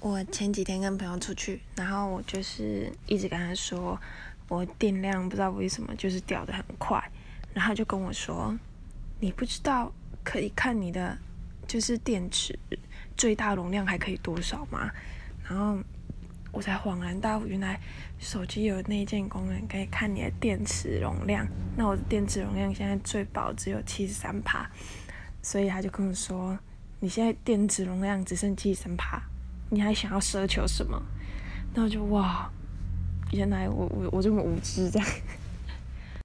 我前几天跟朋友出去，然后我就是一直跟他说，我电量不知道为什么就是掉的很快，然后他就跟我说，你不知道可以看你的就是电池最大容量还可以多少吗？然后我才恍然大悟，原来手机有那件功能可以看你的电池容量。那我的电池容量现在最薄只有七十三帕，所以他就跟我说，你现在电池容量只剩七十三帕。你还想要奢求什么？那我就哇，原来我我我这么无知这样。